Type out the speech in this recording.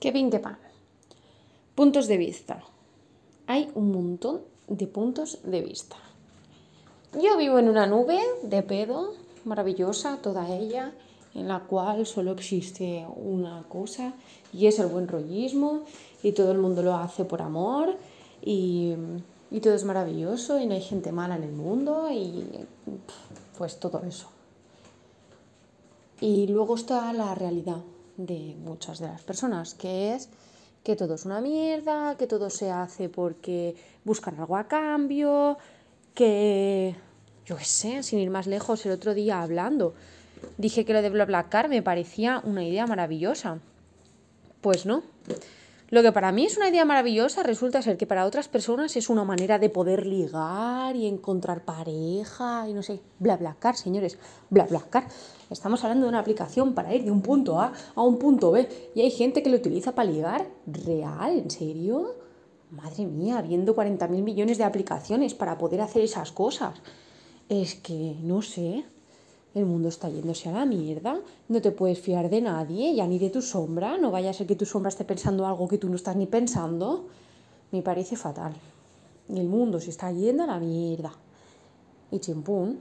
¿Qué pinte pan? Puntos de vista. Hay un montón de puntos de vista. Yo vivo en una nube de pedo maravillosa, toda ella, en la cual solo existe una cosa y es el buen rollismo y todo el mundo lo hace por amor y, y todo es maravilloso y no hay gente mala en el mundo y pues todo eso. Y luego está la realidad de muchas de las personas, que es que todo es una mierda, que todo se hace porque buscan algo a cambio, que yo qué sé, sin ir más lejos, el otro día hablando, dije que lo de BlaBlaCar me parecía una idea maravillosa. Pues no. Lo que para mí es una idea maravillosa resulta ser que para otras personas es una manera de poder ligar y encontrar pareja y no sé, BlaBlaCar, señores, BlaBlaCar. Estamos hablando de una aplicación para ir de un punto A a un punto B y hay gente que lo utiliza para ligar. ¿Real? ¿En serio? Madre mía, habiendo 40.000 millones de aplicaciones para poder hacer esas cosas. Es que, no sé, el mundo está yéndose a la mierda, no te puedes fiar de nadie, ya ni de tu sombra, no vaya a ser que tu sombra esté pensando algo que tú no estás ni pensando. Me parece fatal. El mundo se está yendo a la mierda. Y chimpún.